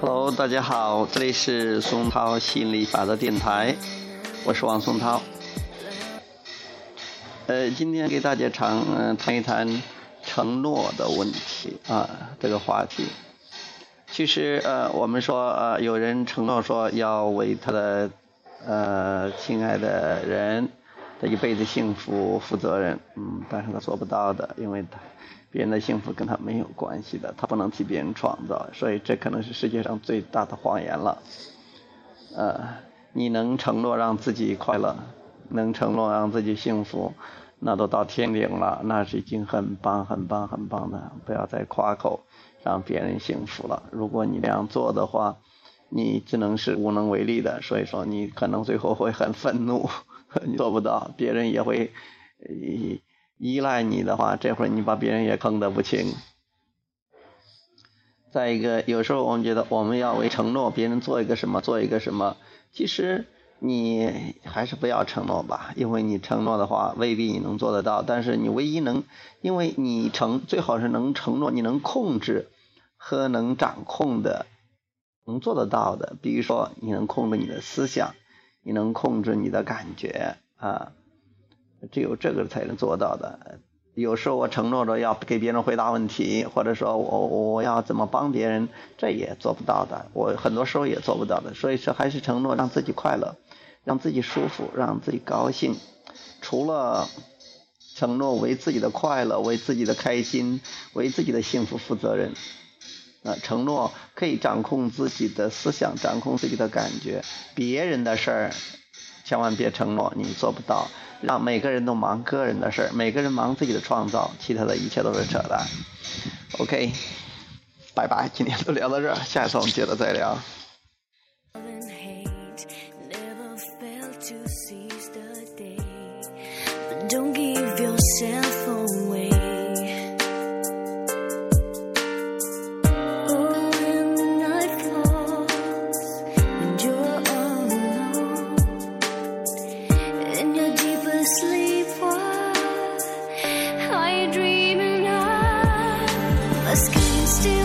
Hello，大家好，这里是松涛心理法则电台，我是王松涛。呃，今天给大家长嗯谈一谈承诺的问题啊，这个话题。其实呃，我们说呃，有人承诺说要为他的呃亲爱的人的一辈子幸福负责任，嗯，但是他做不到的，因为他别人的幸福跟他没有关系的，他不能替别人创造，所以这可能是世界上最大的谎言了。呃，你能承诺让自己快乐，能承诺让自己幸福，那都到天顶了，那是已经很棒、很棒、很棒的，不要再夸口。让别人幸福了。如果你这样做的话，你只能是无能为力的。所以说，你可能最后会很愤怒，你做不到，别人也会依赖你的话，这会儿你把别人也坑得不轻。再一个，有时候我们觉得我们要为承诺别人做一个什么，做一个什么，其实你还是不要承诺吧，因为你承诺的话未必你能做得到。但是你唯一能，因为你承最好是能承诺，你能控制。和能掌控的，能做得到的，比如说你能控制你的思想，你能控制你的感觉啊，只有这个才能做到的。有时候我承诺着要给别人回答问题，或者说我我要怎么帮别人，这也做不到的。我很多时候也做不到的。所以说，还是承诺让自己快乐，让自己舒服，让自己高兴。除了承诺为自己的快乐、为自己的开心、为自己的幸福负责任。啊，承诺可以掌控自己的思想，掌控自己的感觉。别人的事儿，千万别承诺，你做不到。让每个人都忙个人的事儿，每个人忙自己的创造，其他的一切都是扯淡。OK，拜拜，今天就聊到这儿，下次我们接着再聊。Don't give yourself A skin still